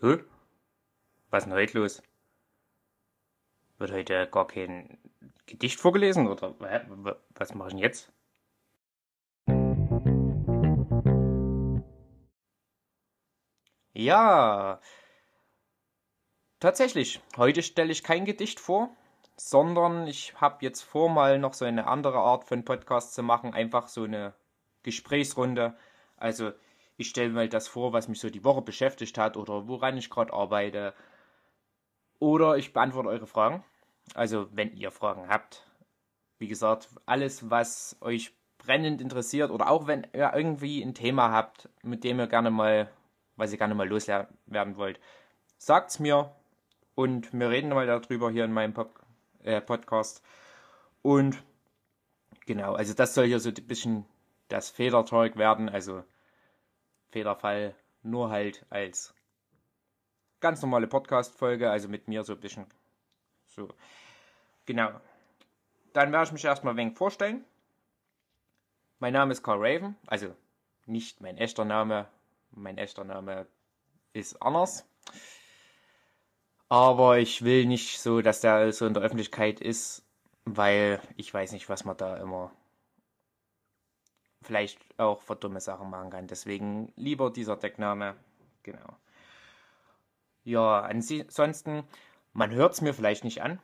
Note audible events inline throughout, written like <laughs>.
Hä? Was ist denn heute los? Wird heute gar kein Gedicht vorgelesen oder was mache ich denn jetzt? Ja, tatsächlich. Heute stelle ich kein Gedicht vor, sondern ich habe jetzt vor, mal noch so eine andere Art von Podcast zu machen, einfach so eine Gesprächsrunde. Also ich stelle mal das vor, was mich so die Woche beschäftigt hat oder woran ich gerade arbeite. Oder ich beantworte eure Fragen. Also wenn ihr Fragen habt. Wie gesagt, alles, was euch brennend interessiert oder auch wenn ihr irgendwie ein Thema habt, mit dem ihr gerne mal, was ihr gerne mal loswerden wollt, sagt's mir und wir reden mal darüber hier in meinem Pop äh, Podcast. Und genau, also das soll hier so ein bisschen das Federtalk werden, also Federfall nur halt als ganz normale Podcast-Folge, also mit mir so ein bisschen so. Genau. Dann werde ich mich erstmal ein wenig vorstellen. Mein Name ist Carl Raven, also nicht mein echter Name. Mein echter Name ist anders. Aber ich will nicht so, dass der so in der Öffentlichkeit ist, weil ich weiß nicht, was man da immer vielleicht auch für dumme Sachen machen kann. Deswegen lieber dieser Deckname. Genau. Ja, ansonsten, man hört es mir vielleicht nicht an.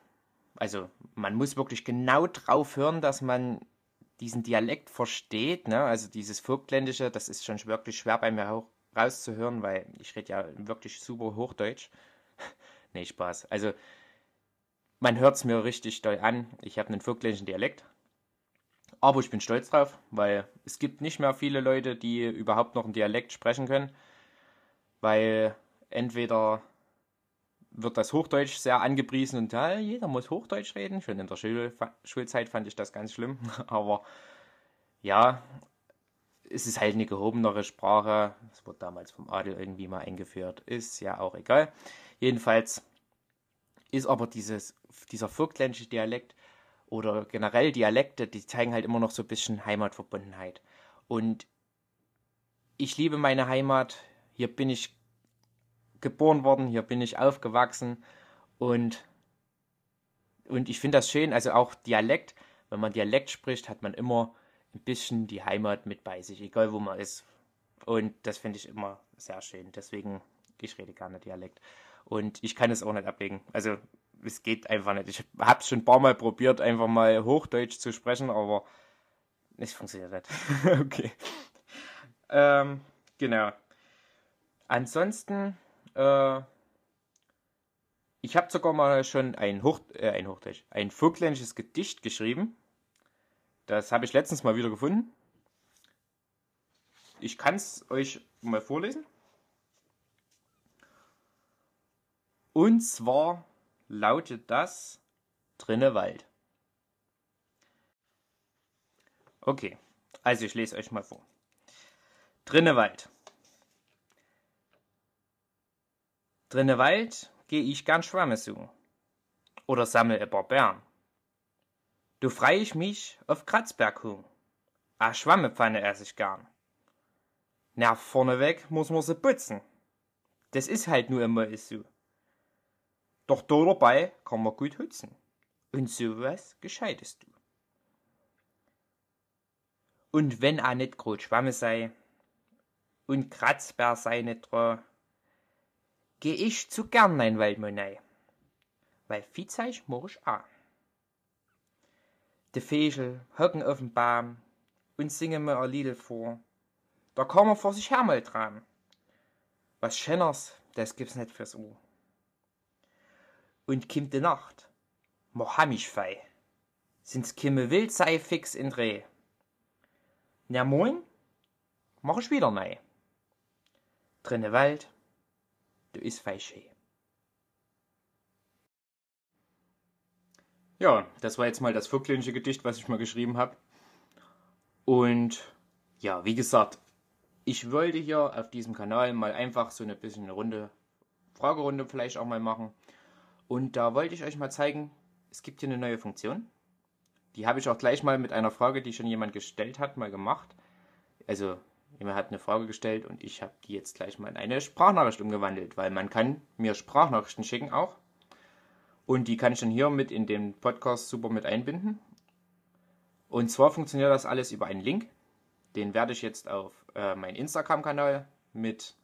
Also man muss wirklich genau drauf hören, dass man diesen Dialekt versteht. Ne? Also dieses Vogtländische, das ist schon wirklich schwer bei mir rauszuhören, weil ich rede ja wirklich super Hochdeutsch. <laughs> nee, Spaß. Also man hört es mir richtig doll an. Ich habe einen vogtländischen Dialekt. Aber ich bin stolz drauf, weil es gibt nicht mehr viele Leute, die überhaupt noch einen Dialekt sprechen können. Weil entweder wird das Hochdeutsch sehr angepriesen und ja, jeder muss Hochdeutsch reden. Schon in der Schul Schulzeit fand ich das ganz schlimm. <laughs> Aber ja, es ist halt eine gehobenere Sprache. Es wurde damals vom Adel irgendwie mal eingeführt. Ist ja auch egal. Jedenfalls ist aber dieses, dieser vogtländische Dialekt oder generell Dialekte, die zeigen halt immer noch so ein bisschen Heimatverbundenheit. Und ich liebe meine Heimat. Hier bin ich geboren worden, hier bin ich aufgewachsen und, und ich finde das schön, also auch Dialekt, wenn man Dialekt spricht, hat man immer ein bisschen die Heimat mit bei sich, egal wo man ist. Und das finde ich immer sehr schön. Deswegen, ich rede gerne Dialekt. Und ich kann es auch nicht ablegen. Also, es geht einfach nicht. Ich habe schon ein paar Mal probiert, einfach mal Hochdeutsch zu sprechen, aber es funktioniert nicht. <laughs> okay. Ähm, genau. Ansonsten, äh, ich habe sogar mal schon ein, Hoch, äh, ein Hochdeutsch, ein vogtländisches Gedicht geschrieben. Das habe ich letztens mal wieder gefunden. Ich kann es euch mal vorlesen. Und zwar lautet das Drinne Wald. Okay, also ich lese euch mal vor. Drinne Wald. Drinne Wald geh ich gern Schwamme suchen. Oder sammel ein paar Bären. Du frei ich mich auf Kratzberg hung. A Schwammepfanne ess ich gern. Na, vorneweg muss man sie putzen. Das ist halt nur immer is so. Doch da dabei kann man gut hützen. Und sowas gescheitest du. Und wenn a net grot Schwamme sei, und Kratzbär sei net dran, geh ich zu gern ein Waldmonei, weil Viehzeich ich a. De Vögel hocken auf'm Baum und singen mir a Liedel vor, da kann man vor sich her mal dran. Was Schenners, das gibt's net fürs Ohr. Und kimmt de Nacht, mach ham ich fei, sind's kimme wild sei fix in Dreh. Na moin, mach ich wieder nei. Drinne Wald, du is fei schee. Ja, das war jetzt mal das vogtländische Gedicht, was ich mal geschrieben habe. Und ja, wie gesagt, ich wollte hier auf diesem Kanal mal einfach so eine bisschen eine Runde, Fragerunde vielleicht auch mal machen. Und da wollte ich euch mal zeigen, es gibt hier eine neue Funktion. Die habe ich auch gleich mal mit einer Frage, die schon jemand gestellt hat, mal gemacht. Also jemand hat eine Frage gestellt und ich habe die jetzt gleich mal in eine Sprachnachricht umgewandelt, weil man kann mir Sprachnachrichten schicken auch. Und die kann ich dann hier mit in den Podcast super mit einbinden. Und zwar funktioniert das alles über einen Link. Den werde ich jetzt auf äh, meinen Instagram-Kanal mit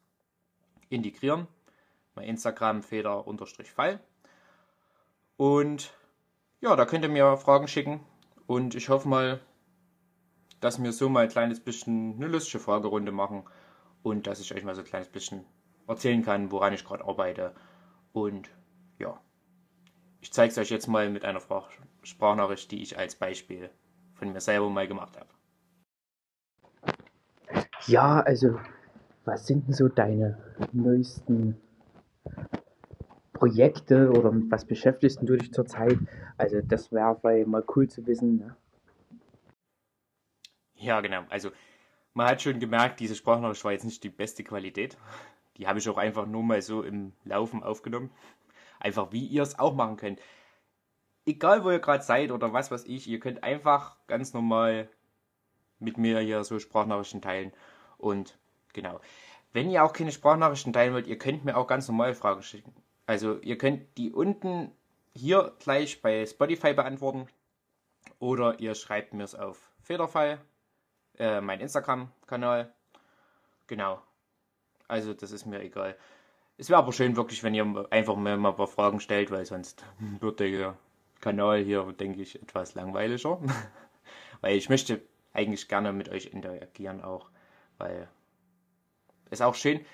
integrieren. Mein Instagram Feder-Fall. Und ja, da könnt ihr mir Fragen schicken. Und ich hoffe mal, dass wir so mal ein kleines bisschen eine lustige Fragerunde machen. Und dass ich euch mal so ein kleines bisschen erzählen kann, woran ich gerade arbeite. Und ja, ich zeige es euch jetzt mal mit einer Sprachnachricht, die ich als Beispiel von mir selber mal gemacht habe. Ja, also, was sind denn so deine neuesten Projekte oder mit was beschäftigst du dich zurzeit? Also, das wäre mal cool zu wissen. Ne? Ja, genau. Also, man hat schon gemerkt, diese Sprachnachricht war jetzt nicht die beste Qualität. Die habe ich auch einfach nur mal so im Laufen aufgenommen. Einfach wie ihr es auch machen könnt. Egal, wo ihr gerade seid oder was weiß ich, ihr könnt einfach ganz normal mit mir hier so Sprachnachrichten teilen. Und genau. Wenn ihr auch keine Sprachnachrichten teilen wollt, ihr könnt mir auch ganz normal Fragen schicken. Also ihr könnt die unten hier gleich bei Spotify beantworten oder ihr schreibt mir es auf Federfall, äh, mein Instagram-Kanal. Genau. Also das ist mir egal. Es wäre aber schön wirklich, wenn ihr einfach mal, ein paar Fragen stellt, weil sonst <laughs> wird der Kanal hier, denke ich, etwas langweiliger. <laughs> weil ich möchte eigentlich gerne mit euch interagieren auch weil es auch schön,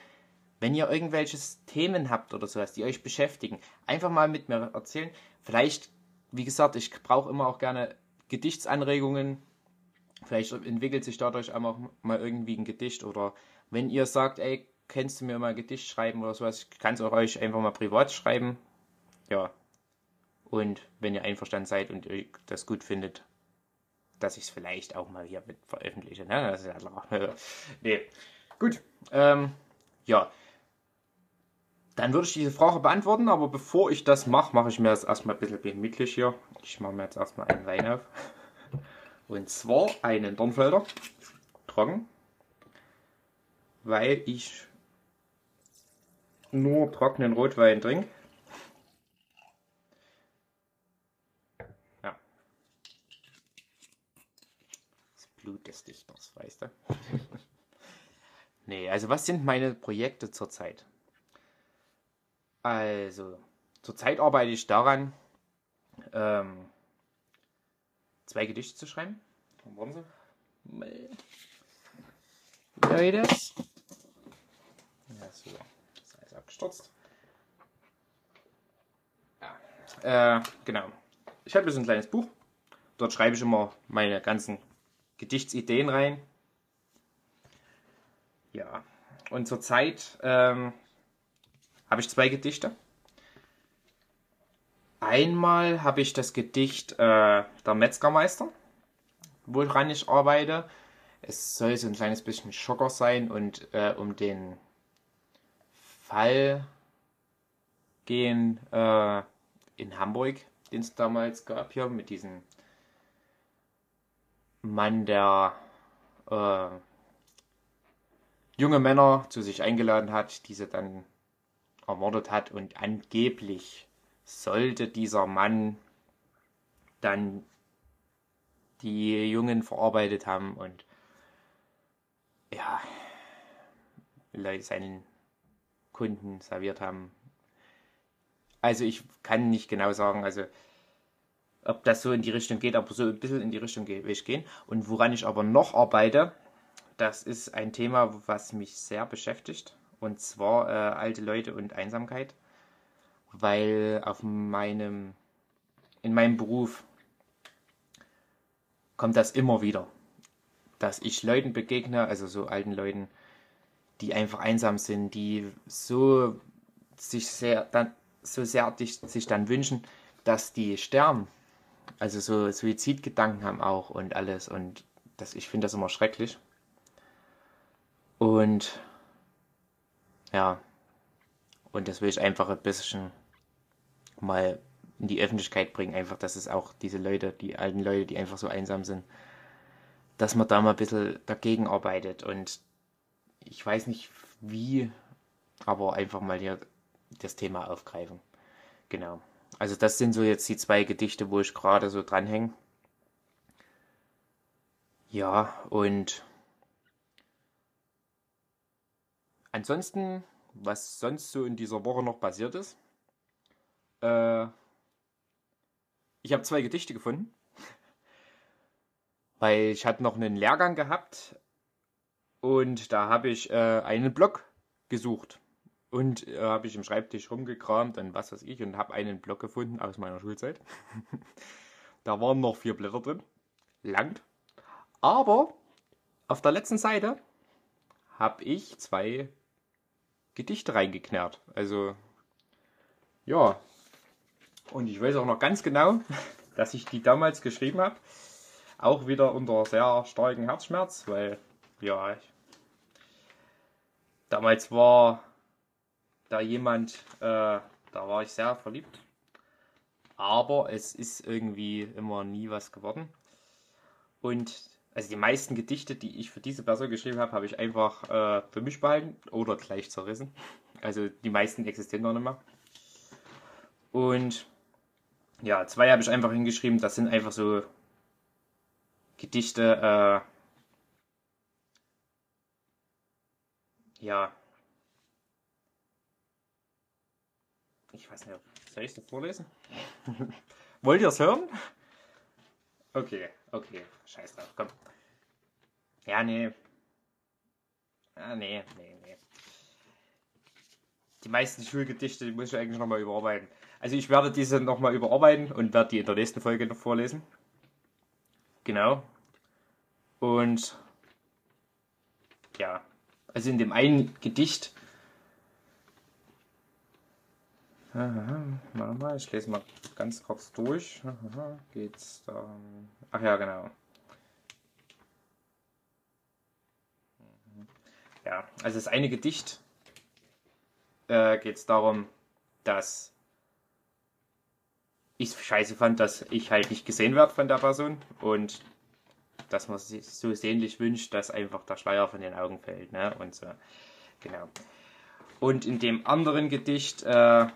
wenn ihr irgendwelche Themen habt oder sowas, die euch beschäftigen, einfach mal mit mir erzählen. Vielleicht, wie gesagt, ich brauche immer auch gerne Gedichtsanregungen. Vielleicht entwickelt sich dadurch auch mal irgendwie ein Gedicht oder wenn ihr sagt, ey, kannst du mir mal ein Gedicht schreiben oder sowas, ich kann es auch euch einfach mal privat schreiben. Ja. Und wenn ihr einverstanden seid und ihr das gut findet, dass ich es vielleicht auch mal hier mit veröffentliche. Ne? Das ist ja klar. <laughs> nee. Gut. Ähm, ja. Dann würde ich diese Frage beantworten, aber bevor ich das mache, mache ich mir das erstmal ein bisschen gemütlich hier. Ich mache mir jetzt erstmal einen Wein auf. Und zwar einen Dornfelder. Trocken. Weil ich nur trockenen Rotwein trinke. Blut des Dichters, weißt du? <laughs> nee, also was sind meine Projekte zurzeit? Also, zurzeit arbeite ich daran, ähm, zwei Gedichte zu schreiben. Warum so? Leute. Ja, so. Ist alles abgestürzt. Ja. Äh, genau. Ich habe so ein kleines Buch. Dort schreibe ich immer meine ganzen Gedichtsideen rein. Ja, und zurzeit ähm, habe ich zwei Gedichte. Einmal habe ich das Gedicht äh, Der Metzgermeister, woran ich arbeite. Es soll so ein kleines bisschen Schocker sein und äh, um den Fall gehen äh, in Hamburg, den es damals gab hier mit diesen Mann, der äh, junge Männer zu sich eingeladen hat, diese dann ermordet hat und angeblich sollte dieser Mann dann die Jungen verarbeitet haben und ja, seinen Kunden serviert haben. Also ich kann nicht genau sagen, also ob das so in die Richtung geht, aber so ein bisschen in die Richtung will ich gehen. Und woran ich aber noch arbeite, das ist ein Thema, was mich sehr beschäftigt. Und zwar äh, alte Leute und Einsamkeit. Weil auf meinem, in meinem Beruf kommt das immer wieder. Dass ich Leuten begegne, also so alten Leuten, die einfach einsam sind, die so sich sehr, dann, so sehr sich dann wünschen, dass die sterben also so Suizidgedanken haben auch und alles und das, ich finde das immer schrecklich. Und ja, und das will ich einfach ein bisschen mal in die Öffentlichkeit bringen, einfach, dass es auch diese Leute, die alten Leute, die einfach so einsam sind, dass man da mal ein bisschen dagegen arbeitet und ich weiß nicht wie, aber einfach mal hier das Thema aufgreifen. Genau. Also das sind so jetzt die zwei Gedichte, wo ich gerade so dranhänge. Ja, und ansonsten, was sonst so in dieser Woche noch passiert ist. Äh, ich habe zwei Gedichte gefunden, <laughs> weil ich hatte noch einen Lehrgang gehabt und da habe ich äh, einen Blog gesucht und äh, habe ich im Schreibtisch rumgekramt und was weiß ich und habe einen Blog gefunden aus meiner Schulzeit. <laughs> da waren noch vier Blätter drin, lang, aber auf der letzten Seite habe ich zwei Gedichte reingeknarrt. Also ja, und ich weiß auch noch ganz genau, <laughs> dass ich die damals geschrieben habe. Auch wieder unter sehr starkem Herzschmerz, weil, ja, ich, damals war da jemand, äh, da war ich sehr verliebt. Aber es ist irgendwie immer nie was geworden. Und also die meisten Gedichte, die ich für diese Person geschrieben habe, habe ich einfach äh, für mich behalten oder gleich zerrissen. Also die meisten existieren noch nicht mehr. Und ja, zwei habe ich einfach hingeschrieben. Das sind einfach so Gedichte, äh, ja. Ich weiß nicht, soll ich das vorlesen? <laughs> Wollt ihr es hören? Okay, okay, scheiß drauf, komm. Ja, nee. Ah, nee, nee, nee. Die meisten Schulgedichte, die muss ich eigentlich nochmal überarbeiten. Also ich werde diese nochmal überarbeiten und werde die in der nächsten Folge noch vorlesen. Genau. Und ja, also in dem einen Gedicht. Mal, ich lese mal ganz kurz durch. Geht's da? Ach ja, genau. Ja, also das eine Gedicht äh, geht es darum, dass ich scheiße fand, dass ich halt nicht gesehen werde von der Person und dass man sich so sehnlich wünscht, dass einfach der Schleier von den Augen fällt. Ne? Und so. Genau. Und in dem anderen Gedicht äh,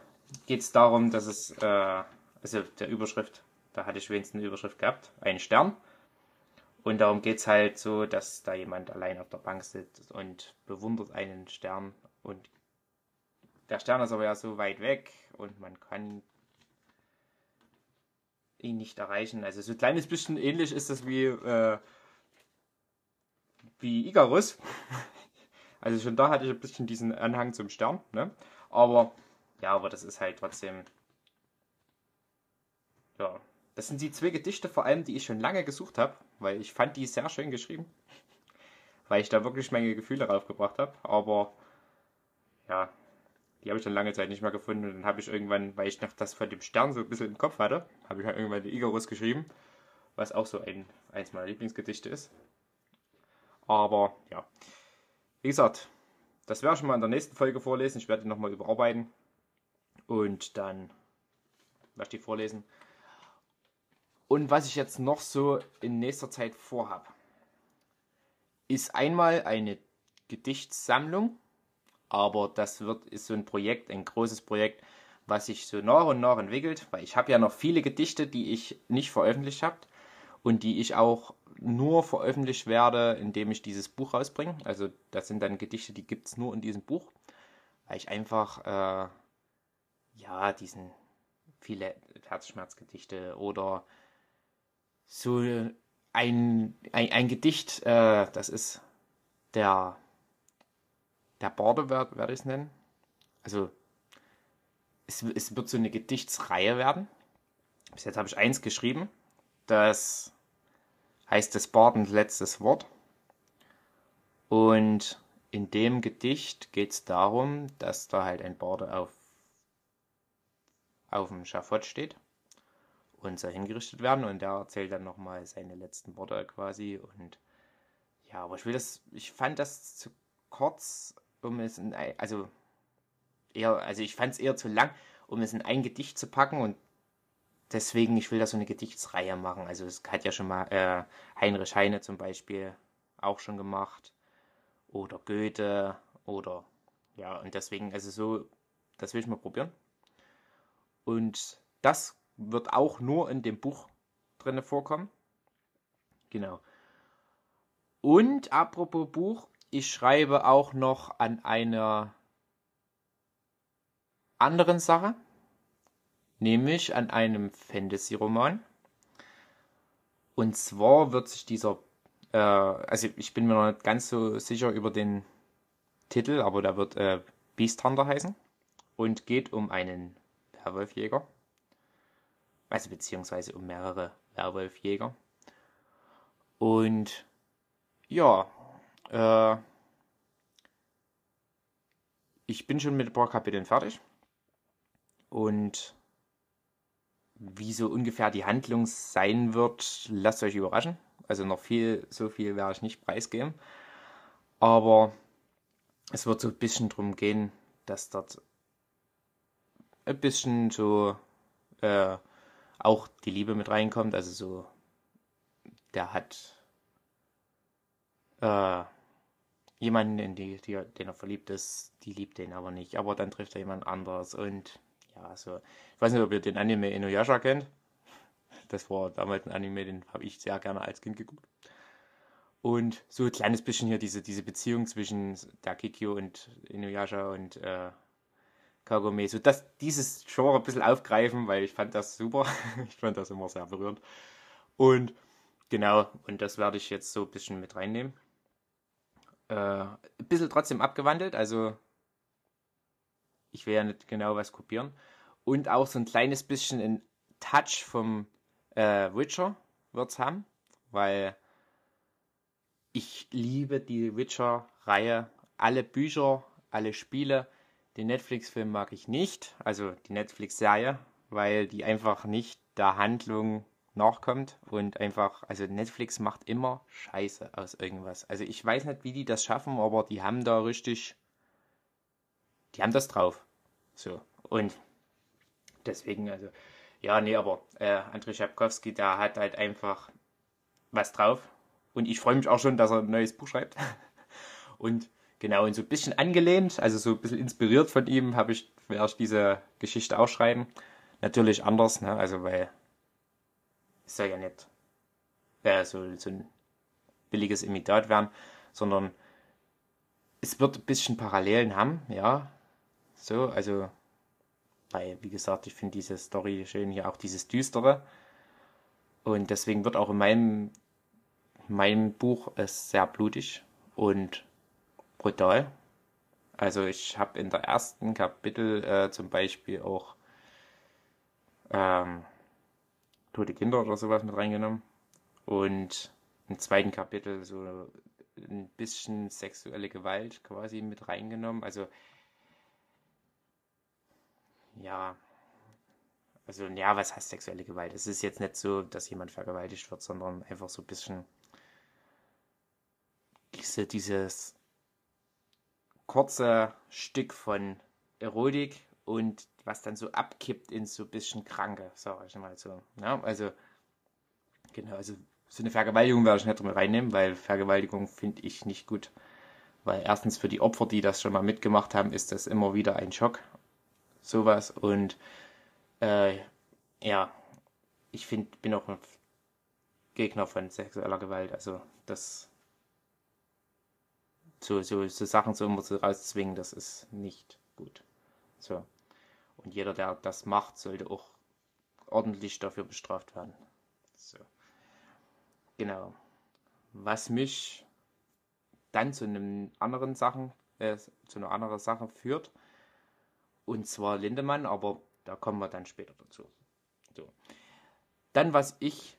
geht es darum, dass es, äh, also der Überschrift, da hatte ich wenigstens eine Überschrift gehabt, ein Stern. Und darum geht es halt so, dass da jemand allein auf der Bank sitzt und bewundert einen Stern. Und der Stern ist aber ja so weit weg und man kann ihn nicht erreichen. Also so ein kleines bisschen ähnlich ist das wie, äh, wie Icarus. <laughs> Also schon da hatte ich ein bisschen diesen Anhang zum Stern. Ne? Aber ja, aber das ist halt trotzdem. Ja, das sind die zwei Gedichte vor allem, die ich schon lange gesucht habe, weil ich fand die sehr schön geschrieben. Weil ich da wirklich meine Gefühle draufgebracht habe. Aber ja, die habe ich dann lange Zeit nicht mehr gefunden. Und dann habe ich irgendwann, weil ich noch das von dem Stern so ein bisschen im Kopf hatte, habe ich halt irgendwann die Icarus geschrieben, was auch so ein, eins meiner Lieblingsgedichte ist. Aber ja, wie gesagt, das werde ich schon mal in der nächsten Folge vorlesen. Ich werde die nochmal überarbeiten und dann ich die vorlesen. Und was ich jetzt noch so in nächster Zeit vorhabe, ist einmal eine Gedichtssammlung aber das wird, ist so ein Projekt, ein großes Projekt, was sich so nach und nach entwickelt, weil ich habe ja noch viele Gedichte, die ich nicht veröffentlicht habe und die ich auch nur veröffentlicht werde, indem ich dieses Buch rausbringe. Also das sind dann Gedichte, die gibt es nur in diesem Buch, weil ich einfach, äh, ja, diesen viele Herzschmerzgedichte oder so ein, ein, ein Gedicht, äh, das ist der der Borde werde ich es nennen. Also es, es wird so eine Gedichtsreihe werden. Bis jetzt habe ich eins geschrieben. Das heißt das Bardens letztes Wort. Und in dem Gedicht geht es darum, dass da halt ein Borde auf, auf dem Schafott steht und soll hingerichtet werden und der erzählt dann nochmal seine letzten Worte quasi und ja, aber ich will das, ich fand das zu kurz um es in also eher, also ich fand es eher zu lang, um es in ein Gedicht zu packen und deswegen, ich will da so eine Gedichtsreihe machen. Also es hat ja schon mal äh, Heinrich Heine zum Beispiel auch schon gemacht. oder Goethe oder ja, und deswegen, also so, das will ich mal probieren. Und das wird auch nur in dem Buch drinne vorkommen. Genau. Und apropos Buch, ich schreibe auch noch an einer anderen Sache, nämlich an einem Fantasy-Roman. Und zwar wird sich dieser, äh, also ich bin mir noch nicht ganz so sicher über den Titel, aber der wird äh, Beast Hunter heißen und geht um einen Werwolfjäger, also beziehungsweise um mehrere Werwolfjäger. Und ja, äh, ich bin schon mit ein paar Kapiteln fertig. Und wie so ungefähr die Handlung sein wird, lasst euch überraschen. Also noch viel, so viel werde ich nicht preisgeben. Aber es wird so ein bisschen drum gehen, dass dort ein bisschen so äh, auch die Liebe mit reinkommt. Also so, der hat äh, jemanden, in die, die, den er verliebt ist, die liebt den aber nicht. Aber dann trifft er jemand anderes und ja, so. Ich weiß nicht, ob ihr den Anime Inuyasha kennt. Das war damals ein Anime, den habe ich sehr gerne als Kind geguckt. Und so ein kleines bisschen hier diese, diese Beziehung zwischen der Kikyo und Inuyasha und äh, Kagome. So dass dieses Genre ein bisschen aufgreifen, weil ich fand das super. <laughs> ich fand das immer sehr berührend. Und genau, und das werde ich jetzt so ein bisschen mit reinnehmen. Äh, ein bisschen trotzdem abgewandelt, also ich will ja nicht genau was kopieren. Und auch so ein kleines bisschen ein Touch vom äh, Witcher wird es haben, weil ich liebe die Witcher-Reihe. Alle Bücher, alle Spiele. Den Netflix-Film mag ich nicht, also die Netflix-Serie, weil die einfach nicht der Handlung nachkommt und einfach, also Netflix macht immer Scheiße aus irgendwas. Also ich weiß nicht, wie die das schaffen, aber die haben da richtig, die haben das drauf. So, und deswegen, also, ja, nee, aber äh, Andrei Schapkowski, der hat halt einfach was drauf und ich freue mich auch schon, dass er ein neues Buch schreibt. <laughs> Und genau, und so ein bisschen angelehnt, also so ein bisschen inspiriert von ihm, habe ich, werde ich diese Geschichte auch schreiben. Natürlich anders, ne? Also weil es soll ja nicht äh, so, so ein billiges Imitat werden, sondern es wird ein bisschen Parallelen haben, ja. So, also, weil, wie gesagt, ich finde diese Story schön hier auch dieses Düstere. Und deswegen wird auch in meinem mein Buch ist sehr blutig und brutal. Also ich habe in der ersten Kapitel äh, zum Beispiel auch ähm, tote Kinder oder sowas mit reingenommen. Und im zweiten Kapitel so ein bisschen sexuelle Gewalt quasi mit reingenommen. Also ja, also ja, was heißt sexuelle Gewalt? Es ist jetzt nicht so, dass jemand vergewaltigt wird, sondern einfach so ein bisschen diese, dieses kurze Stück von Erotik und was dann so abkippt in so ein bisschen Kranke, sag ich mal so. Ja, also, genau, also so eine Vergewaltigung werde ich nicht mehr reinnehmen, weil Vergewaltigung finde ich nicht gut. Weil erstens für die Opfer, die das schon mal mitgemacht haben, ist das immer wieder ein Schock. Sowas. Und äh, ja, ich find, bin auch ein Gegner von sexueller Gewalt. Also das so, so, so Sachen so immer so rauszwingen, das ist nicht gut. So. Und jeder, der das macht, sollte auch ordentlich dafür bestraft werden. So. Genau. Was mich dann zu einem anderen Sachen, äh, zu einer anderen Sache führt. Und zwar Lindemann, aber da kommen wir dann später dazu. So. Dann, was ich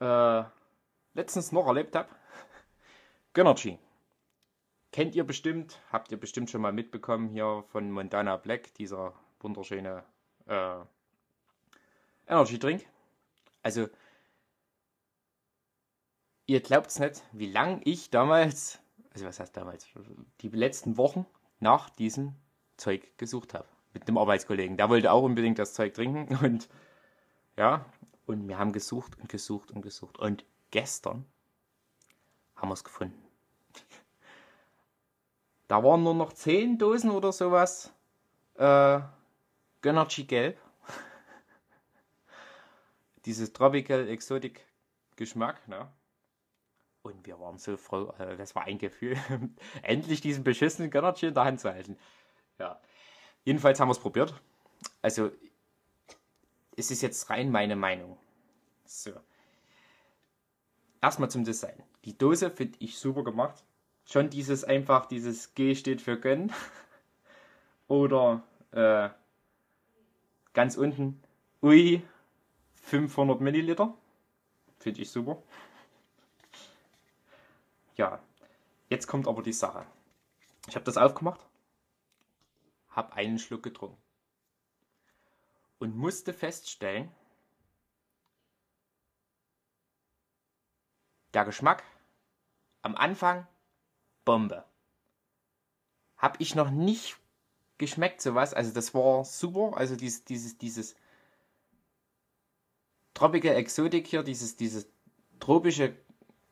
äh, letztens noch erlebt habe. <laughs> Gönnergy. Kennt ihr bestimmt, habt ihr bestimmt schon mal mitbekommen hier von Montana Black, dieser wunderschöne äh, Energy Drink. Also, ihr glaubt es nicht, wie lange ich damals, also was heißt damals, die letzten Wochen nach diesem Zeug gesucht habe. Mit einem Arbeitskollegen. Der wollte auch unbedingt das Zeug trinken <laughs> und ja, und wir haben gesucht und gesucht und gesucht. Und gestern haben wir es gefunden. Da waren nur noch 10 Dosen oder sowas. Äh, Gönnergy Gelb. <laughs> Dieses Tropical Exotic Geschmack, ne? Und wir waren so froh, also das war ein Gefühl, <laughs> endlich diesen beschissenen Gönnergy in der Hand zu halten. Ja. Jedenfalls haben wir es probiert. Also, es ist jetzt rein meine Meinung. So. Erstmal zum Design. Die Dose finde ich super gemacht. Schon dieses einfach, dieses G steht für Gönn. <laughs> Oder äh, ganz unten, ui, 500 Milliliter. Finde ich super. <laughs> Ja, jetzt kommt aber die Sache. Ich habe das aufgemacht, habe einen Schluck getrunken und musste feststellen, der Geschmack am Anfang Bombe. Hab ich noch nicht geschmeckt sowas, also das war super, also dieses dieses dieses Tropical Exotic hier, dieses dieses tropische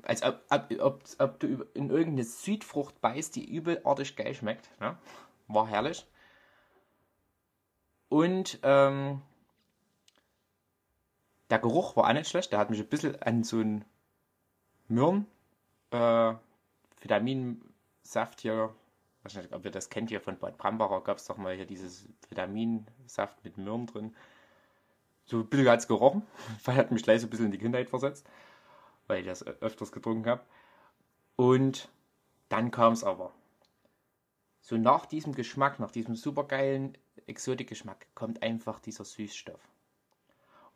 als ob, ob, ob, ob du in irgendeine Südfrucht beißt, die übelartig geil schmeckt. Ne? War herrlich. Und ähm, der Geruch war auch nicht schlecht. Der hat mich ein bisschen an so einen Möhren, äh, Vitaminsaft hier, weiß nicht, ob ihr das kennt hier von Bad Brambacher, gab es doch mal hier dieses Vitaminsaft mit Möhren drin. So ein bisschen hat es gerochen, <laughs> weil hat mich gleich so ein bisschen in die Kindheit versetzt, weil ich das öfters getrunken habe. Und dann kam es aber. So nach diesem Geschmack, nach diesem supergeilen Exotikgeschmack, kommt einfach dieser Süßstoff.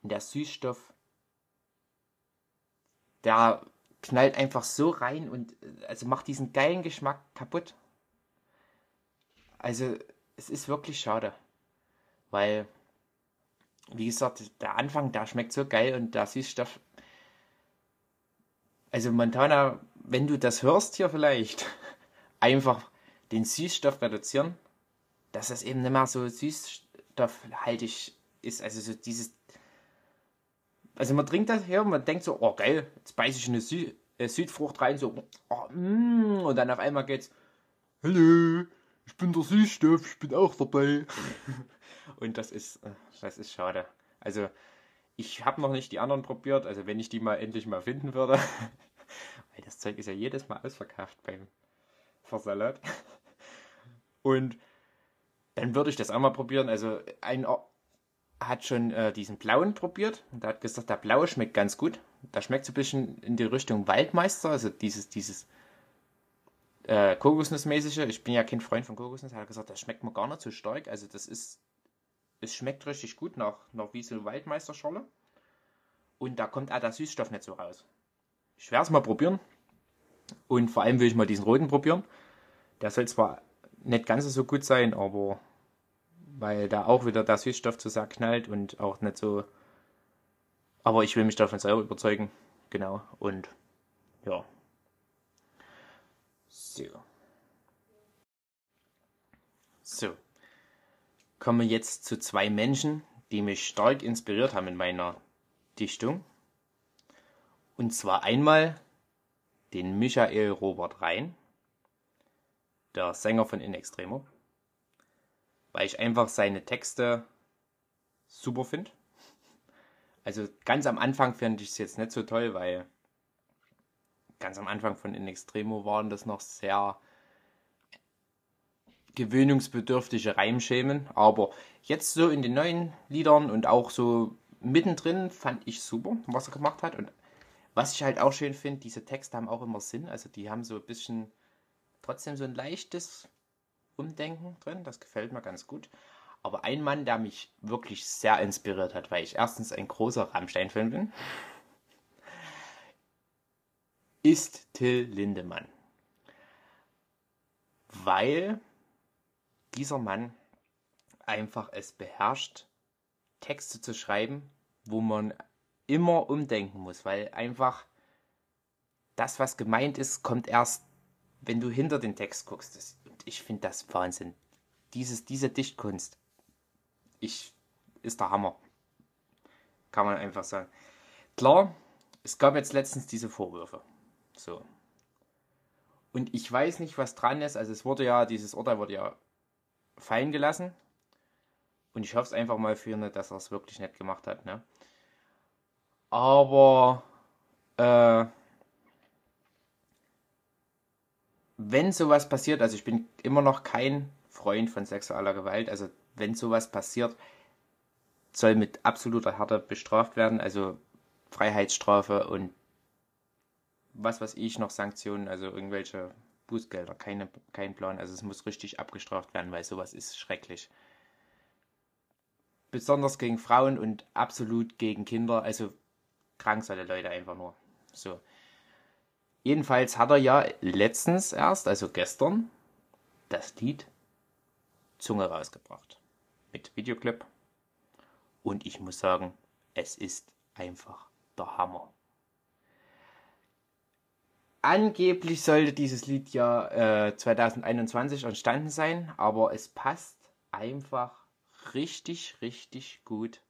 Und der Süßstoff, der knallt einfach so rein und also macht diesen geilen Geschmack kaputt. Also es ist wirklich schade, weil wie gesagt, der Anfang, der schmeckt so geil und der Süßstoff. Also Montana, wenn du das hörst hier vielleicht, <laughs> einfach den Süßstoff reduzieren, dass das eben nicht mehr so süßstoffhaltig ist. Also so dieses also man trinkt das her und man denkt so, oh geil, jetzt beiße ich eine Sü äh, Südfrucht rein, so, oh, mm, und dann auf einmal geht's, hallo, ich bin der Süßstoff, ich bin auch dabei. <laughs> und das ist, äh, das ist schade. Also, ich habe noch nicht die anderen probiert, also wenn ich die mal endlich mal finden würde, <laughs> weil das Zeug ist ja jedes Mal ausverkauft beim Versalat. <laughs> Und dann würde ich das auch mal probieren. Also ein hat schon äh, diesen blauen probiert und hat gesagt, der blaue schmeckt ganz gut. Da schmeckt so ein bisschen in die Richtung Waldmeister, also dieses, dieses äh, Kokosnussmäßige. Ich bin ja kein Freund von Kokosnuss. Er hat gesagt, das schmeckt mir gar nicht so stark. Also das ist, es schmeckt richtig gut nach, nach wie so Waldmeisterschorle. Und da kommt auch der Süßstoff nicht so raus. Ich werde es mal probieren. Und vor allem will ich mal diesen roten probieren. Der soll zwar nicht ganz so gut sein, aber weil da auch wieder der Süßstoff zu sehr knallt und auch nicht so. Aber ich will mich davon selber überzeugen. Genau. Und ja. So. So. Kommen wir jetzt zu zwei Menschen, die mich stark inspiriert haben in meiner Dichtung. Und zwar einmal den Michael Robert Rhein, der Sänger von In Extremo weil ich einfach seine Texte super finde. Also ganz am Anfang finde ich es jetzt nicht so toll, weil ganz am Anfang von In Extremo waren das noch sehr gewöhnungsbedürftige Reimschemen. Aber jetzt so in den neuen Liedern und auch so mittendrin fand ich super, was er gemacht hat. Und was ich halt auch schön finde, diese Texte haben auch immer Sinn. Also die haben so ein bisschen trotzdem so ein leichtes Umdenken drin. Das gefällt mir ganz gut. Aber ein Mann, der mich wirklich sehr inspiriert hat, weil ich erstens ein großer Rammstein-Fan bin, ist Till Lindemann. Weil dieser Mann einfach es beherrscht, Texte zu schreiben, wo man immer umdenken muss, weil einfach das, was gemeint ist, kommt erst, wenn du hinter den Text guckst. Das ich finde das Wahnsinn. Dieses, diese Dichtkunst ich, ist der Hammer. Kann man einfach sagen. Klar, es gab jetzt letztens diese Vorwürfe. So. Und ich weiß nicht, was dran ist. Also es wurde ja, dieses Urteil wurde ja fallen gelassen. Und ich hoffe es einfach mal für ihn, dass er es wirklich nicht gemacht hat. Ne? Aber äh, wenn sowas passiert, also ich bin immer noch kein Freund von sexueller Gewalt, also wenn sowas passiert, soll mit absoluter Härte bestraft werden, also Freiheitsstrafe und was weiß ich noch Sanktionen, also irgendwelche Bußgelder, keine, kein Plan, also es muss richtig abgestraft werden, weil sowas ist schrecklich. Besonders gegen Frauen und absolut gegen Kinder, also krank seine Leute einfach nur. So. Jedenfalls hat er ja letztens erst, also gestern, das Lied Zunge rausgebracht. Mit Videoclip. Und ich muss sagen, es ist einfach der Hammer. Angeblich sollte dieses Lied ja äh, 2021 entstanden sein, aber es passt einfach richtig, richtig gut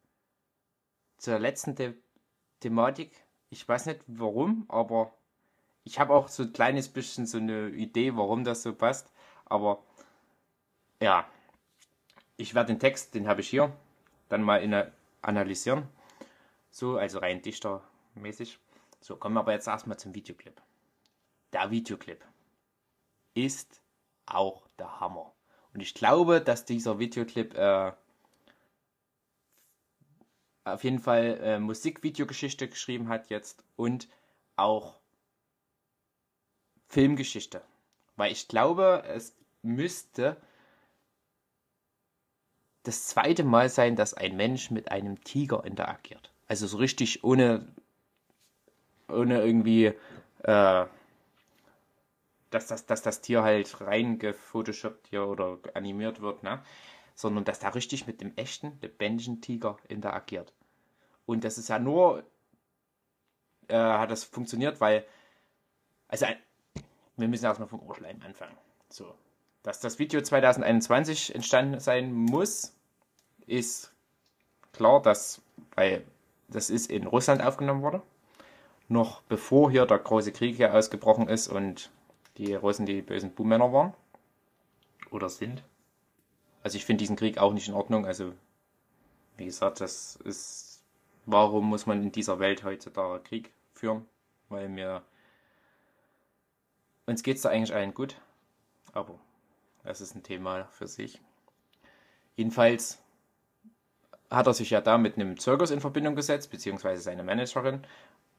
zur letzten The Thematik. Ich weiß nicht warum, aber ich habe auch so ein kleines bisschen so eine Idee, warum das so passt. Aber ja, ich werde den Text, den habe ich hier, dann mal in analysieren. So, also rein dichtermäßig. So, kommen wir aber jetzt erstmal zum Videoclip. Der Videoclip ist auch der Hammer. Und ich glaube, dass dieser Videoclip äh, auf jeden Fall äh, Musikvideogeschichte geschrieben hat jetzt und auch Filmgeschichte. Weil ich glaube, es müsste das zweite Mal sein, dass ein Mensch mit einem Tiger interagiert. Also so richtig ohne, ohne irgendwie, äh, dass, das, dass das Tier halt reingefotoshoppt hier oder animiert wird, ne? Sondern dass der richtig mit dem echten, lebendigen Tiger interagiert. Und das ist ja nur, äh, hat das funktioniert, weil, also ein, wir müssen erstmal vom Urschleim anfangen. So. Dass das Video 2021 entstanden sein muss, ist klar, dass, weil das ist in Russland aufgenommen worden. Noch bevor hier der große Krieg hier ausgebrochen ist und die Russen die bösen Buhmänner waren. Oder sind. Also ich finde diesen Krieg auch nicht in Ordnung. Also, wie gesagt, das ist. Warum muss man in dieser Welt heutzutage Krieg führen? Weil mir uns geht es da eigentlich allen gut, aber das ist ein Thema für sich. Jedenfalls hat er sich ja da mit einem Zirkus in Verbindung gesetzt, beziehungsweise seine Managerin,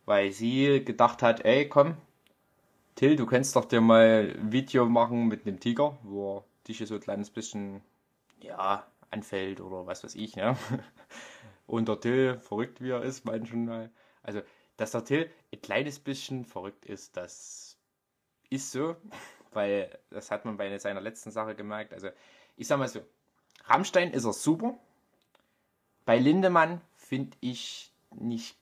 weil sie gedacht hat, ey, komm, Till, du kannst doch dir mal ein Video machen mit einem Tiger, wo er dich so ein kleines bisschen, ja, anfällt oder was weiß ich, ne? <laughs> Und der Till, verrückt wie er ist, manchmal. Also, dass der Till ein kleines bisschen verrückt ist, das ist so, weil das hat man bei seiner letzten Sache gemerkt. Also ich sag mal so, Rammstein ist er super. Bei Lindemann finde ich nicht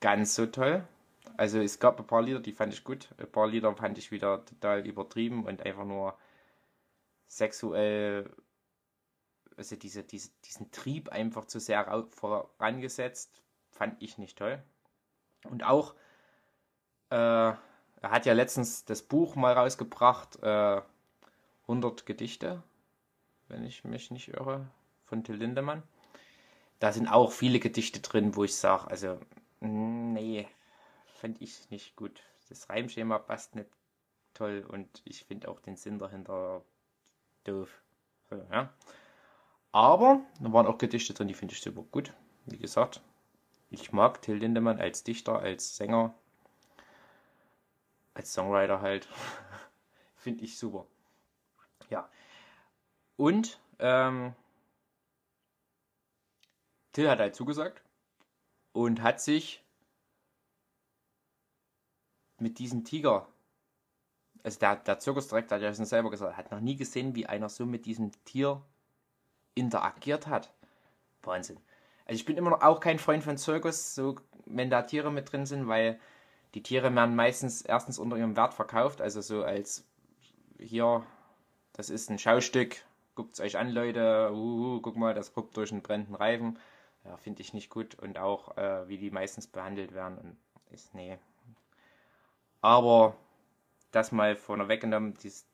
ganz so toll. Also es gab ein paar Lieder, die fand ich gut. Ein paar Lieder fand ich wieder total übertrieben und einfach nur sexuell, also diese, diese, diesen Trieb einfach zu sehr vorangesetzt, fand ich nicht toll. Und auch äh, er hat ja letztens das Buch mal rausgebracht, äh, 100 Gedichte, wenn ich mich nicht irre, von Till Lindemann. Da sind auch viele Gedichte drin, wo ich sage, also, nee, fand ich nicht gut. Das Reimschema passt nicht toll und ich finde auch den Sinn dahinter doof. Ja. Aber da waren auch Gedichte drin, die finde ich super gut. Wie gesagt, ich mag Till Lindemann als Dichter, als Sänger, als Songwriter halt. <laughs> Finde ich super. Ja. Und ähm, Till hat halt zugesagt und hat sich mit diesem Tiger, also der, der Zirkusdirektor hat ja schon selber gesagt, hat noch nie gesehen, wie einer so mit diesem Tier interagiert hat. Wahnsinn. Also ich bin immer noch auch kein Freund von Zirkus, so wenn da Tiere mit drin sind, weil die Tiere werden meistens erstens unter ihrem Wert verkauft, also so als hier, das ist ein Schaustück, guckt es euch an, Leute, uh, guck mal, das guckt durch einen brennenden Reifen. Ja, finde ich nicht gut und auch äh, wie die meistens behandelt werden und ist, nee. Aber das mal vorne weggenommen, dies,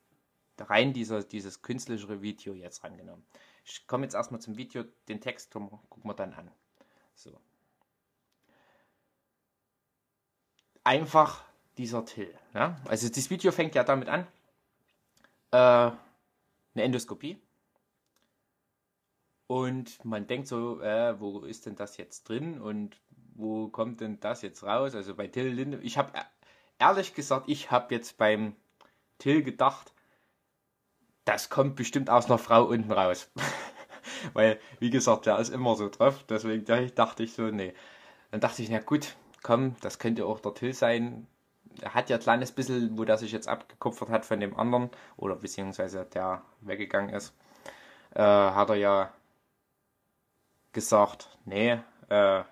rein dieser, dieses künstlichere Video jetzt rangenommen. Ich komme jetzt erstmal zum Video, den Text gucken wir dann an. So. Einfach dieser Till. Ja? Also das Video fängt ja damit an. Äh, eine Endoskopie. Und man denkt so, äh, wo ist denn das jetzt drin und wo kommt denn das jetzt raus? Also bei Till Linde, ich habe ehrlich gesagt, ich habe jetzt beim Till gedacht, das kommt bestimmt aus einer Frau unten raus. <laughs> Weil, wie gesagt, der ist immer so drauf. Deswegen dachte ich so, nee. Dann dachte ich, na gut, komm, das könnte auch der Till sein. Er hat ja ein kleines bisschen, wo der sich jetzt abgekupfert hat von dem anderen, oder beziehungsweise der weggegangen ist, äh, hat er ja gesagt, nee, äh,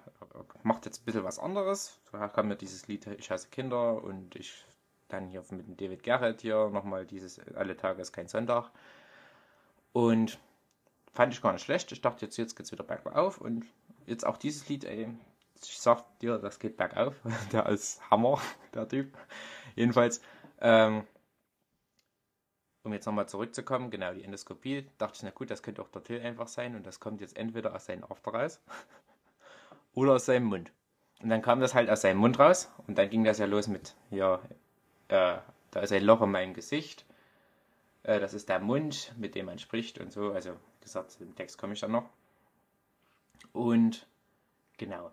macht jetzt ein bisschen was anderes. Da kam ja dieses Lied Ich hasse Kinder und ich dann hier mit dem David Garrett hier nochmal dieses Alle Tage ist kein Sonntag. Und fand ich gar nicht schlecht. Ich dachte, jetzt, jetzt geht's wieder bergauf und jetzt auch dieses Lied, ey, ich sag dir, das geht bergauf. <laughs> Der ist Hammer, der Typ. Jedenfalls, ähm, um jetzt nochmal zurückzukommen, genau, die Endoskopie, dachte ich, na gut, das könnte auch der Till einfach sein und das kommt jetzt entweder aus seinem After raus <laughs> oder aus seinem Mund. Und dann kam das halt aus seinem Mund raus und dann ging das ja los mit, ja, äh, da ist ein Loch in meinem Gesicht, äh, das ist der Mund, mit dem man spricht und so, also wie gesagt, dem Text komme ich dann noch. Und genau.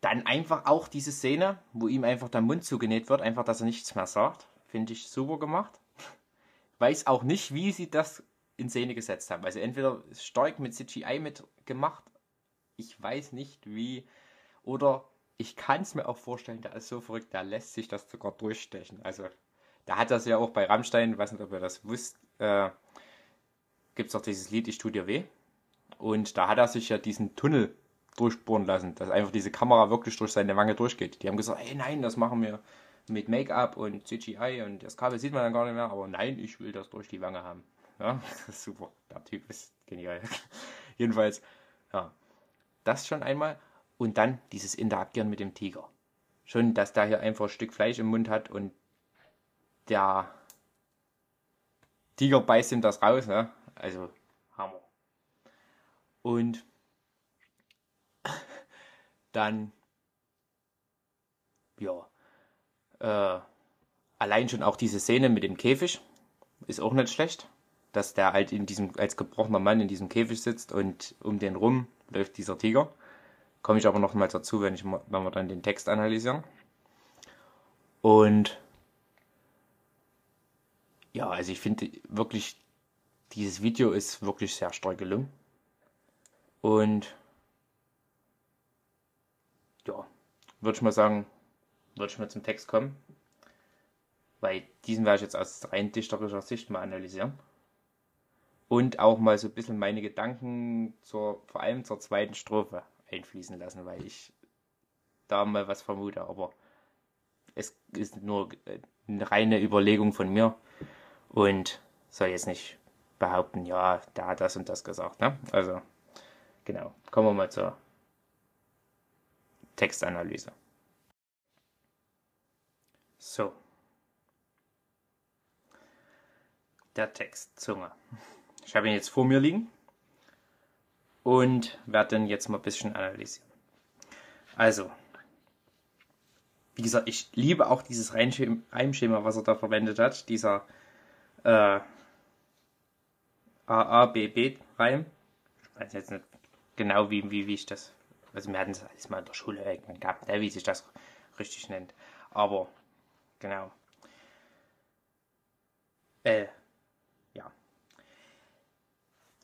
Dann einfach auch diese Szene, wo ihm einfach der Mund zugenäht wird, einfach, dass er nichts mehr sagt. Finde ich super gemacht <laughs> weiß auch nicht, wie sie das in Szene gesetzt haben. Also entweder stark mit CGI mitgemacht, ich weiß nicht wie, oder ich kann es mir auch vorstellen, der ist so verrückt, der lässt sich das sogar durchstechen. Also da hat das ja auch bei Rammstein, weiß nicht, ob ihr das wisst, äh, gibt es auch dieses Lied Ich tu dir weh. Und da hat er sich ja diesen Tunnel durchbohren lassen, dass einfach diese Kamera wirklich durch seine Wange durchgeht. Die haben gesagt, ey nein, das machen wir mit Make-up und CGI und das Kabel sieht man dann gar nicht mehr, aber nein, ich will das durch die Wange haben. Ja, <laughs> super. Der Typ ist genial. <laughs> Jedenfalls, ja, das schon einmal. Und dann dieses Interagieren mit dem Tiger. Schon, dass der hier einfach ein Stück Fleisch im Mund hat und der Tiger beißt ihm das raus, ne? Also, Hammer. Und dann, ja, äh, allein schon auch diese Szene mit dem Käfig ist auch nicht schlecht. Dass der halt in diesem, als gebrochener Mann in diesem Käfig sitzt und um den rum läuft dieser Tiger. Komme ich aber noch mal dazu, wenn, ich, wenn wir dann den Text analysieren. Und ja, also ich finde wirklich, dieses Video ist wirklich sehr stark gelungen. Und ja, würde ich mal sagen, würde ich mal zum Text kommen. Weil diesen werde ich jetzt aus rein dichterischer Sicht mal analysieren. Und auch mal so ein bisschen meine Gedanken zur, vor allem zur zweiten Strophe einfließen lassen, weil ich da mal was vermute. Aber es ist nur eine reine Überlegung von mir und soll jetzt nicht behaupten, ja, der hat das und das gesagt. Ne? Also, genau. Kommen wir mal zur Textanalyse. So. Der Text, Zunge. Ich habe ihn jetzt vor mir liegen und werde den jetzt mal ein bisschen analysieren. Also, wie gesagt, ich liebe auch dieses Reimschema, was er da verwendet hat. Dieser äh, AABB-Reim. Ich weiß jetzt nicht genau, wie, wie, wie ich das. Also, wir hatten es alles mal in der Schule gehabt, ne, wie sich das richtig nennt. Aber Genau. Äh, ja.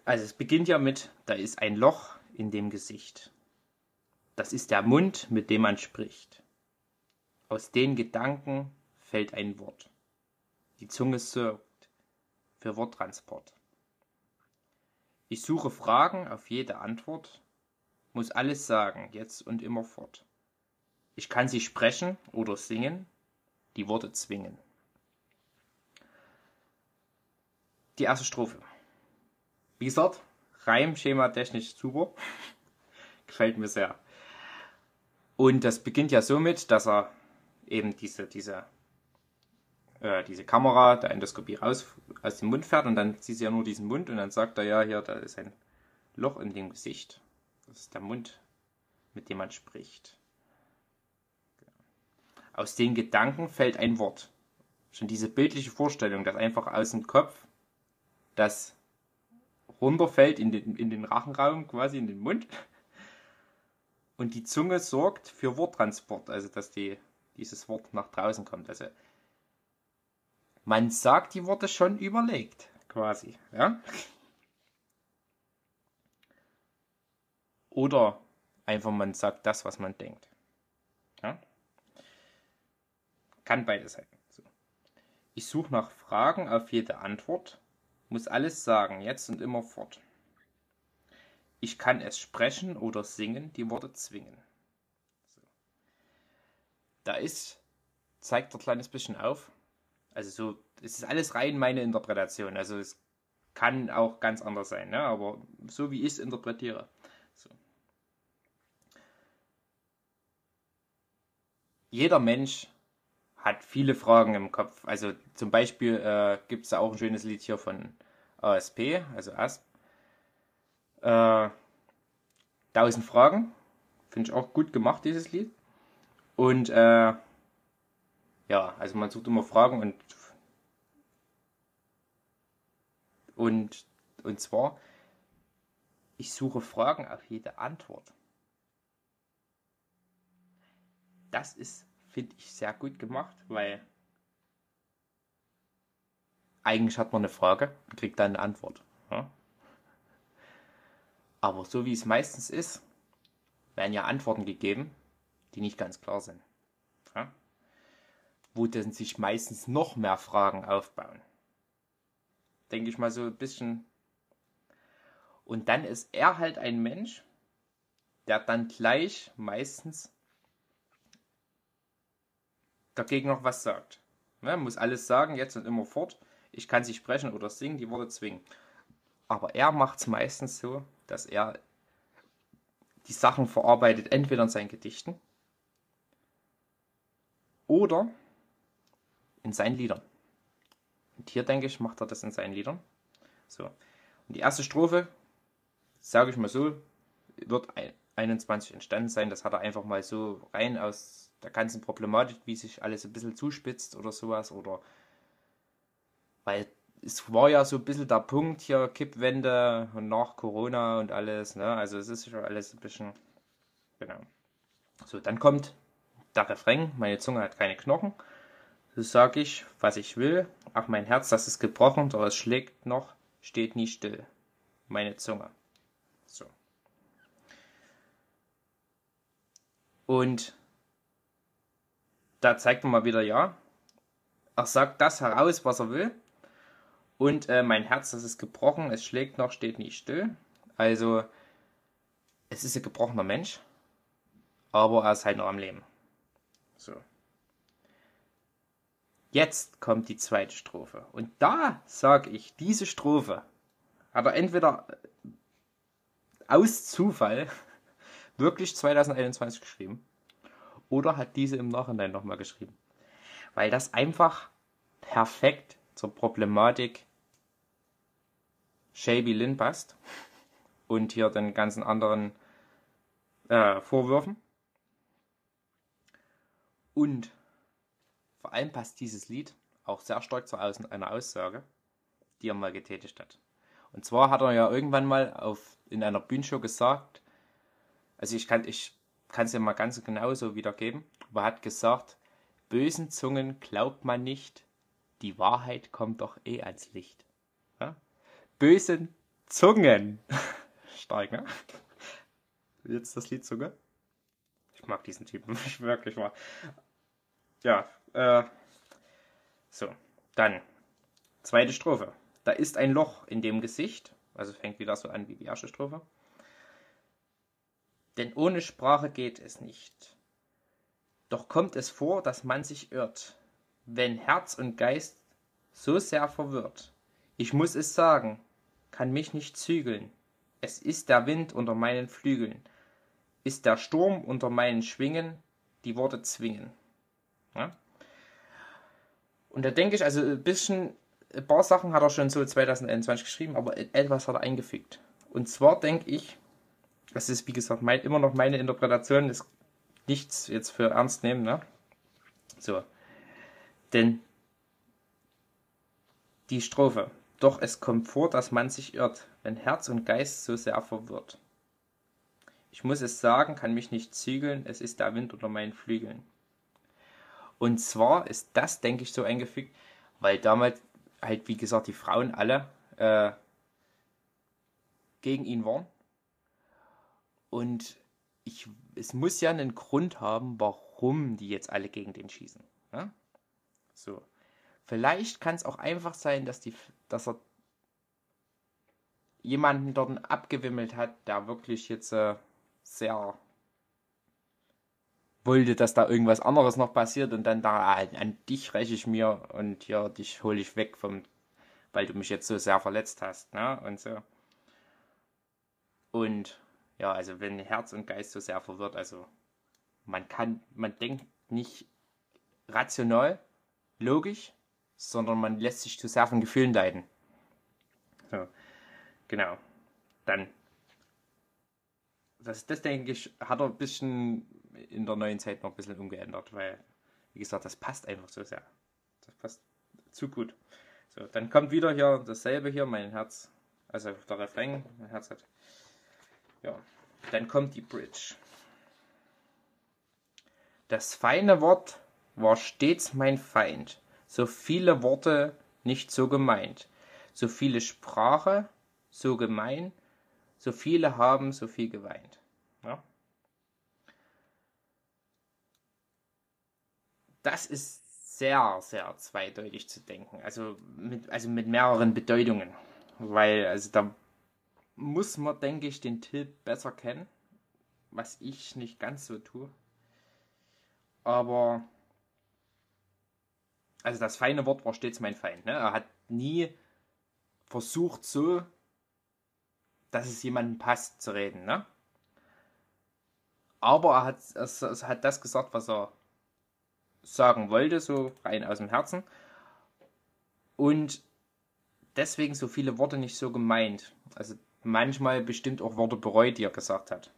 Also es beginnt ja mit, da ist ein Loch in dem Gesicht. Das ist der Mund, mit dem man spricht. Aus den Gedanken fällt ein Wort. Die Zunge sorgt für Worttransport. Ich suche Fragen auf jede Antwort, muss alles sagen, jetzt und immerfort. Ich kann sie sprechen oder singen, die Worte zwingen. Die erste Strophe. Wie gesagt, Reimschema technisch super. <laughs> Gefällt mir sehr. Und das beginnt ja somit, dass er eben diese, diese äh, diese Kamera der Endoskopie raus aus dem Mund fährt und dann sieht sie ja nur diesen Mund und dann sagt er ja, hier, da ist ein Loch in dem Gesicht. Das ist der Mund, mit dem man spricht. Aus den Gedanken fällt ein Wort. Schon diese bildliche Vorstellung, dass einfach aus dem Kopf das runterfällt in den, in den Rachenraum, quasi in den Mund. Und die Zunge sorgt für Worttransport, also dass die, dieses Wort nach draußen kommt. Also man sagt die Worte schon überlegt, quasi. Ja? Oder einfach man sagt das, was man denkt. Ja? Kann beides sein. So. Ich suche nach Fragen auf jede Antwort, muss alles sagen, jetzt und immer fort. Ich kann es sprechen oder singen, die Worte zwingen. So. Da ist, zeigt ein kleines bisschen auf. Also so, es ist alles rein meine Interpretation. Also es kann auch ganz anders sein, ne? aber so wie ich es interpretiere. So. Jeder Mensch hat viele Fragen im Kopf. Also zum Beispiel äh, gibt es auch ein schönes Lied hier von ASP, also ASP. Äh, 1000 Fragen. Finde ich auch gut gemacht, dieses Lied. Und äh, ja, also man sucht immer Fragen und und und zwar ich suche Fragen auf jede Antwort. Das ist finde ich sehr gut gemacht, weil eigentlich hat man eine Frage und kriegt dann eine Antwort. Ja? Aber so wie es meistens ist, werden ja Antworten gegeben, die nicht ganz klar sind. Ja? Wo dann sich meistens noch mehr Fragen aufbauen. Denke ich mal so ein bisschen. Und dann ist er halt ein Mensch, der dann gleich meistens dagegen noch was sagt. Ne, muss alles sagen, jetzt und immer fort. Ich kann sie sprechen oder singen, die Worte zwingen. Aber er macht es meistens so, dass er die Sachen verarbeitet, entweder in seinen Gedichten oder in seinen Liedern. Und hier denke ich, macht er das in seinen Liedern. So. Und die erste Strophe, sage ich mal so, wird 21 entstanden sein. Das hat er einfach mal so rein aus der ganzen Problematik, wie sich alles ein bisschen zuspitzt oder sowas. Oder weil es war ja so ein bisschen der Punkt hier, Kippwende und nach Corona und alles. Ne? Also es ist schon alles ein bisschen. Genau. So, dann kommt der Refrain, meine Zunge hat keine Knochen. So sage ich, was ich will. Ach, mein Herz, das ist gebrochen, doch es schlägt noch, steht nie still. Meine Zunge. So. Und da zeigt man mal wieder, ja, er sagt das heraus, was er will. Und äh, mein Herz, das ist gebrochen, es schlägt noch, steht nicht still. Also, es ist ein gebrochener Mensch, aber er ist halt noch am Leben. So. Jetzt kommt die zweite Strophe. Und da sage ich, diese Strophe hat er entweder aus Zufall <laughs> wirklich 2021 geschrieben oder hat diese im Nachhinein nochmal geschrieben. Weil das einfach perfekt zur Problematik Shabby Lin passt und hier den ganzen anderen äh, Vorwürfen. Und vor allem passt dieses Lied auch sehr stark zu einer Aussage, die er mal getätigt hat. Und zwar hat er ja irgendwann mal auf, in einer Bühnenshow gesagt, also ich kann, ich kann es ja mal ganz genau so wiedergeben. Aber er hat gesagt, bösen Zungen glaubt man nicht, die Wahrheit kommt doch eh ans Licht. Ja? Bösen Zungen. <laughs> Stark, ne? Jetzt das Lied Zunge. Ich mag diesen Typen, <laughs> ich wirklich mal. Ja, äh, so, dann, zweite Strophe. Da ist ein Loch in dem Gesicht, also fängt wieder so an wie die erste Strophe. Denn ohne Sprache geht es nicht. Doch kommt es vor, dass man sich irrt, wenn Herz und Geist so sehr verwirrt. Ich muss es sagen, kann mich nicht zügeln. Es ist der Wind unter meinen Flügeln, ist der Sturm unter meinen Schwingen, die Worte zwingen. Ja? Und da denke ich, also ein bisschen, ein paar Sachen hat er schon so 2021 geschrieben, aber etwas hat er eingefügt. Und zwar denke ich, das ist wie gesagt mein, immer noch meine Interpretation, ist nichts jetzt für ernst nehmen, ne? So. Denn die Strophe. Doch es kommt vor, dass man sich irrt, wenn Herz und Geist so sehr verwirrt. Ich muss es sagen, kann mich nicht zügeln, es ist der Wind unter meinen Flügeln. Und zwar ist das, denke ich, so eingefügt, weil damals halt, wie gesagt, die Frauen alle äh, gegen ihn waren. Und ich, es muss ja einen Grund haben, warum die jetzt alle gegen den schießen. Ja? So. Vielleicht kann es auch einfach sein, dass, die, dass er jemanden dort abgewimmelt hat, der wirklich jetzt äh, sehr wollte, dass da irgendwas anderes noch passiert und dann da ah, an dich räche ich mir und ja, dich hole ich weg vom, weil du mich jetzt so sehr verletzt hast, ne? Und so. Und ja, also wenn Herz und Geist so sehr verwirrt, also man kann, man denkt nicht rational, logisch, sondern man lässt sich zu sehr von Gefühlen leiten. So, genau. Dann, das, das denke ich, hat er ein bisschen in der neuen Zeit noch ein bisschen umgeändert, weil, wie gesagt, das passt einfach so sehr. Das passt zu gut. So, dann kommt wieder hier dasselbe hier, mein Herz, also der Refrain, mein Herz hat. Ja, dann kommt die Bridge. Das feine Wort war stets mein Feind, so viele Worte nicht so gemeint, so viele Sprache so gemein, so viele haben so viel geweint. Ja? Das ist sehr, sehr zweideutig zu denken, also mit, also mit mehreren Bedeutungen, weil also da muss man, denke ich, den Till besser kennen, was ich nicht ganz so tue. Aber also das feine Wort war stets mein Feind. Ne? Er hat nie versucht, so, dass es jemandem passt, zu reden. Ne? Aber er hat, er, er hat das gesagt, was er sagen wollte, so rein aus dem Herzen. Und deswegen so viele Worte nicht so gemeint. Also manchmal bestimmt auch Worte bereut, die er gesagt hat.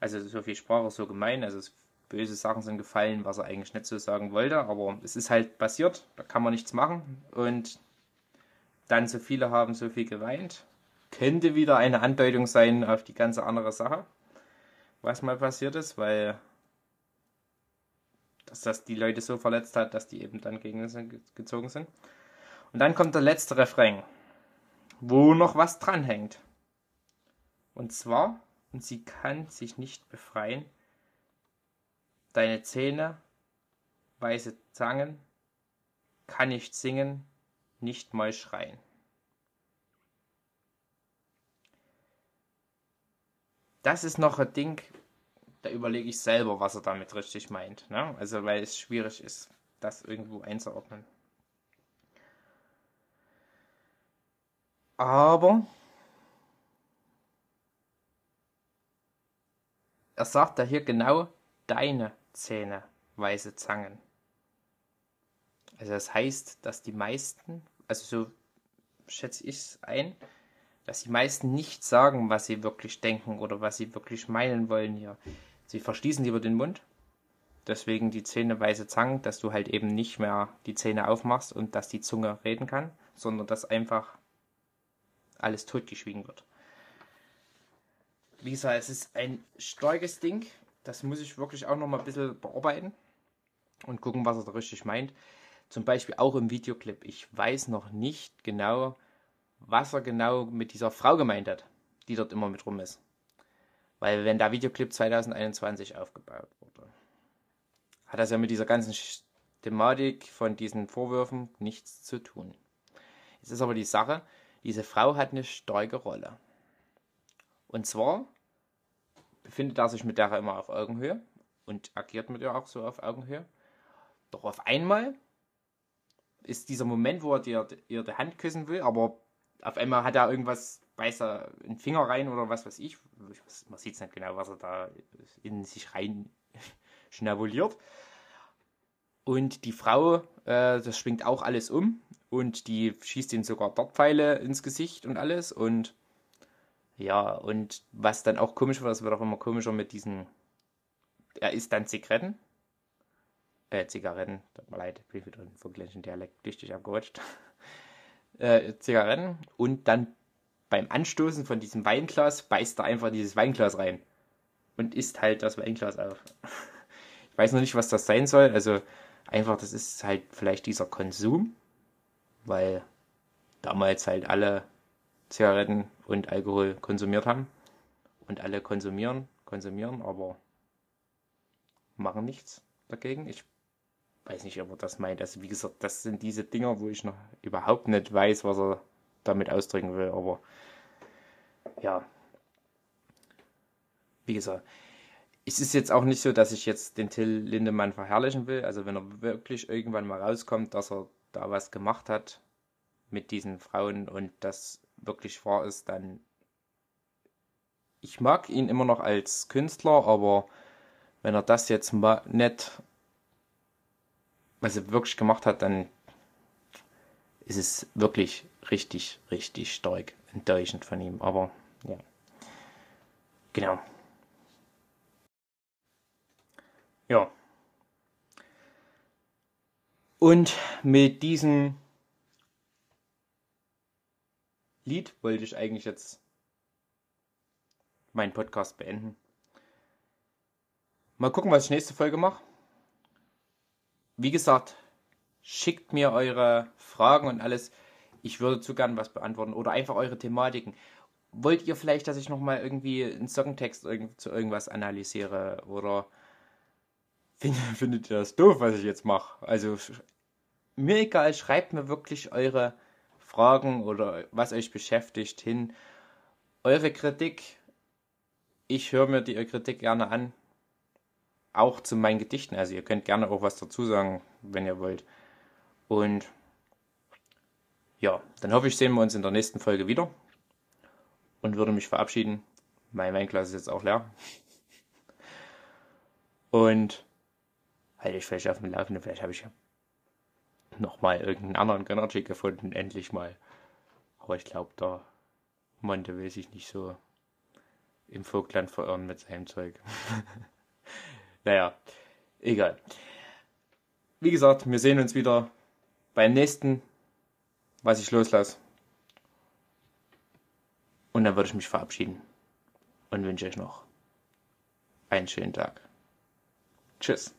Also so viel Sprache so gemein, also böse Sachen sind gefallen, was er eigentlich nicht so sagen wollte, aber es ist halt passiert, da kann man nichts machen und dann so viele haben so viel geweint. Könnte wieder eine Andeutung sein auf die ganze andere Sache, was mal passiert ist, weil dass das die Leute so verletzt hat, dass die eben dann gegen uns gezogen sind. Und dann kommt der letzte Refrain, wo noch was dranhängt. Und zwar, und sie kann sich nicht befreien, Deine Zähne, weiße Zangen, kann nicht singen, nicht mal schreien. Das ist noch ein Ding, da überlege ich selber, was er damit richtig meint. Ne? Also, weil es schwierig ist, das irgendwo einzuordnen. Aber er sagt da hier genau deine Zähne, weiße Zangen. Also das heißt, dass die meisten, also so schätze ich es ein, dass die meisten nicht sagen, was sie wirklich denken oder was sie wirklich meinen wollen hier. Sie verschließen lieber den Mund. Deswegen die Zähne weiße Zangen, dass du halt eben nicht mehr die Zähne aufmachst und dass die Zunge reden kann, sondern dass einfach alles totgeschwiegen wird. Wie gesagt, es ist ein starkes Ding das muss ich wirklich auch noch mal ein bisschen bearbeiten und gucken, was er da richtig meint. Zum Beispiel auch im Videoclip. Ich weiß noch nicht genau, was er genau mit dieser Frau gemeint hat, die dort immer mit rum ist. Weil wenn der Videoclip 2021 aufgebaut wurde, hat das ja mit dieser ganzen Thematik von diesen Vorwürfen nichts zu tun. Jetzt ist aber die Sache, diese Frau hat eine starke Rolle. Und zwar befindet er sich mit der immer auf Augenhöhe und agiert mit ihr auch so auf Augenhöhe. Doch auf einmal ist dieser Moment, wo er dir, ihr die Hand küssen will, aber auf einmal hat er irgendwas, beißt er einen Finger rein oder was weiß ich. Man sieht es nicht genau, was er da in sich rein <laughs> schnabuliert. Und die Frau, äh, das schwingt auch alles um und die schießt ihm sogar Dartpfeile ins Gesicht und alles. Und ja, und was dann auch komisch wird, das wird auch immer komischer mit diesen. Er isst dann Zigaretten. Äh, Zigaretten, tut mir leid, ich bin wieder im vergleichen Dialekt richtig abgerutscht. <laughs> äh, Zigaretten und dann beim Anstoßen von diesem Weinglas beißt er einfach dieses Weinglas rein und isst halt das Weinglas auf. <laughs> Ich weiß noch nicht, was das sein soll. Also einfach, das ist halt vielleicht dieser Konsum, weil damals halt alle Zigaretten und Alkohol konsumiert haben und alle konsumieren, konsumieren, aber machen nichts dagegen. Ich weiß nicht, ob er das meint. Also wie gesagt, das sind diese Dinger, wo ich noch überhaupt nicht weiß, was er damit ausdrücken will. Aber ja, wie gesagt, es ist jetzt auch nicht so, dass ich jetzt den Till Lindemann verherrlichen will. Also wenn er wirklich irgendwann mal rauskommt, dass er da was gemacht hat mit diesen Frauen und das wirklich wahr ist, dann ich mag ihn immer noch als Künstler, aber wenn er das jetzt mal nicht was er wirklich gemacht hat, dann ist es wirklich richtig, richtig stark enttäuschend von ihm. Aber ja. Genau. Ja. Und mit diesem Lied wollte ich eigentlich jetzt meinen Podcast beenden. Mal gucken, was ich nächste Folge mache. Wie gesagt, schickt mir eure Fragen und alles. Ich würde zu gern was beantworten oder einfach eure Thematiken. Wollt ihr vielleicht, dass ich nochmal irgendwie einen Songtext zu irgendwas analysiere oder <laughs> findet ihr das doof, was ich jetzt mache? Also mir egal, schreibt mir wirklich eure Fragen oder was euch beschäftigt hin. Eure Kritik. Ich höre mir die Kritik gerne an auch zu meinen Gedichten. Also ihr könnt gerne auch was dazu sagen, wenn ihr wollt. Und ja, dann hoffe ich, sehen wir uns in der nächsten Folge wieder. Und würde mich verabschieden. Mein Weinglas ist jetzt auch leer. Und halte ich vielleicht auf dem Laufenden. Vielleicht habe ich ja nochmal irgendeinen anderen Grenadier gefunden. Endlich mal. Aber ich glaube, der Monte will sich nicht so im Vogtland verirren mit seinem Zeug. <laughs> Naja, egal. Wie gesagt, wir sehen uns wieder beim nächsten, was ich loslasse. Und dann würde ich mich verabschieden und wünsche euch noch einen schönen Tag. Tschüss.